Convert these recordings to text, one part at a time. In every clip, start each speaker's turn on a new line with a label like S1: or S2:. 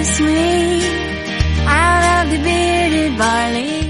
S1: kiss me. I love to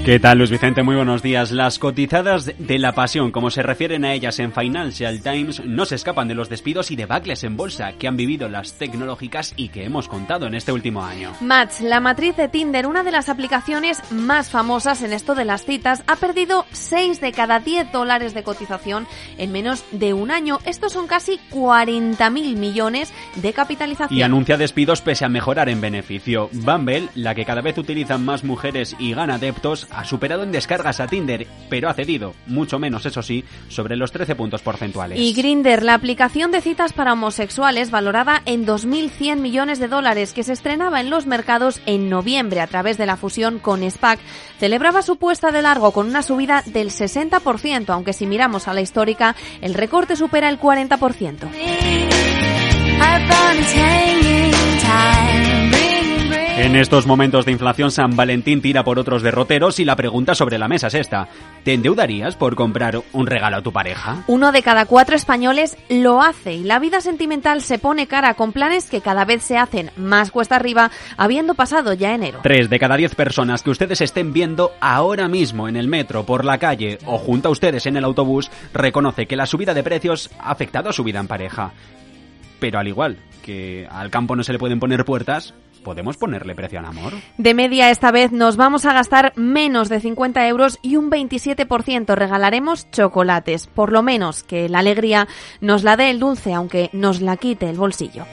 S2: ¿Qué tal, Luis Vicente? Muy buenos días. Las cotizadas de la pasión, como se refieren a ellas en Financial Times, no se escapan de los despidos y debacles en bolsa que han vivido las tecnológicas y que hemos contado en este último año.
S3: Match, la matriz de Tinder, una de las aplicaciones más famosas en esto de las citas, ha perdido 6 de cada 10 dólares de cotización en menos de un año. Estos son casi 40.000 millones de capitalización.
S2: Y anuncia despidos pese a mejorar en beneficio. Bumble, la que cada vez utilizan más mujeres y gana adeptos, ha superado en descargas a Tinder, pero ha cedido, mucho menos eso sí, sobre los 13 puntos porcentuales.
S3: Y Grinder, la aplicación de citas para homosexuales valorada en 2.100 millones de dólares que se estrenaba en los mercados en noviembre a través de la fusión con SPAC, celebraba su puesta de largo con una subida del 60%, aunque si miramos a la histórica, el recorte supera el 40%.
S2: En estos momentos de inflación, San Valentín tira por otros derroteros y la pregunta sobre la mesa es esta. ¿Te endeudarías por comprar un regalo a tu pareja?
S3: Uno de cada cuatro españoles lo hace y la vida sentimental se pone cara con planes que cada vez se hacen más cuesta arriba, habiendo pasado ya enero.
S2: Tres de cada diez personas que ustedes estén viendo ahora mismo en el metro, por la calle o junto a ustedes en el autobús reconoce que la subida de precios ha afectado a su vida en pareja. Pero al igual que al campo no se le pueden poner puertas, ¿podemos ponerle precio al amor?
S3: De media esta vez nos vamos a gastar menos de 50 euros y un 27% regalaremos chocolates, por lo menos que la alegría nos la dé el dulce aunque nos la quite el bolsillo.